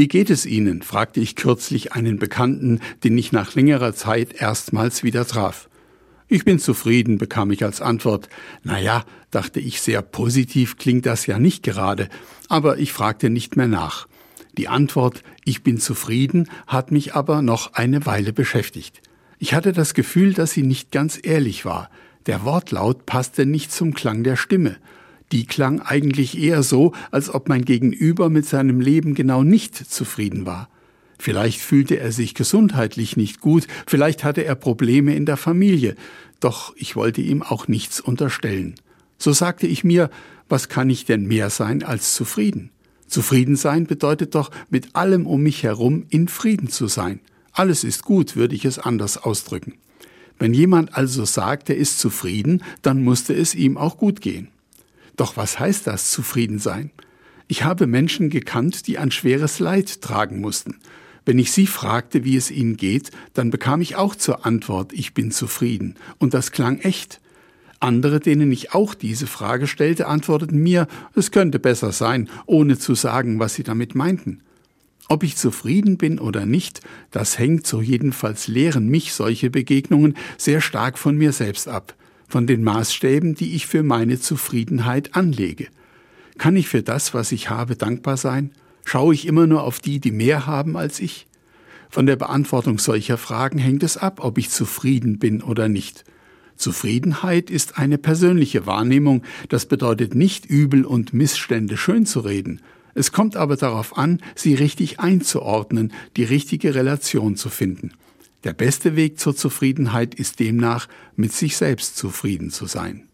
Wie geht es Ihnen? fragte ich kürzlich einen Bekannten, den ich nach längerer Zeit erstmals wieder traf. Ich bin zufrieden, bekam ich als Antwort. Na ja, dachte ich, sehr positiv klingt das ja nicht gerade, aber ich fragte nicht mehr nach. Die Antwort Ich bin zufrieden hat mich aber noch eine Weile beschäftigt. Ich hatte das Gefühl, dass sie nicht ganz ehrlich war. Der Wortlaut passte nicht zum Klang der Stimme. Die klang eigentlich eher so, als ob mein Gegenüber mit seinem Leben genau nicht zufrieden war. Vielleicht fühlte er sich gesundheitlich nicht gut, vielleicht hatte er Probleme in der Familie, doch ich wollte ihm auch nichts unterstellen. So sagte ich mir, was kann ich denn mehr sein als zufrieden? Zufrieden sein bedeutet doch, mit allem um mich herum in Frieden zu sein. Alles ist gut, würde ich es anders ausdrücken. Wenn jemand also sagt, er ist zufrieden, dann musste es ihm auch gut gehen. Doch was heißt das, zufrieden sein? Ich habe Menschen gekannt, die ein schweres Leid tragen mussten. Wenn ich sie fragte, wie es ihnen geht, dann bekam ich auch zur Antwort, ich bin zufrieden. Und das klang echt. Andere, denen ich auch diese Frage stellte, antworteten mir, es könnte besser sein, ohne zu sagen, was sie damit meinten. Ob ich zufrieden bin oder nicht, das hängt, so jedenfalls lehren mich solche Begegnungen, sehr stark von mir selbst ab, von den Maßstäben, die ich für meine Zufriedenheit anlege. Kann ich für das, was ich habe, dankbar sein? Schaue ich immer nur auf die, die mehr haben als ich? Von der Beantwortung solcher Fragen hängt es ab, ob ich zufrieden bin oder nicht. Zufriedenheit ist eine persönliche Wahrnehmung, das bedeutet nicht Übel und Missstände schön zu reden. Es kommt aber darauf an, sie richtig einzuordnen, die richtige Relation zu finden. Der beste Weg zur Zufriedenheit ist demnach, mit sich selbst zufrieden zu sein.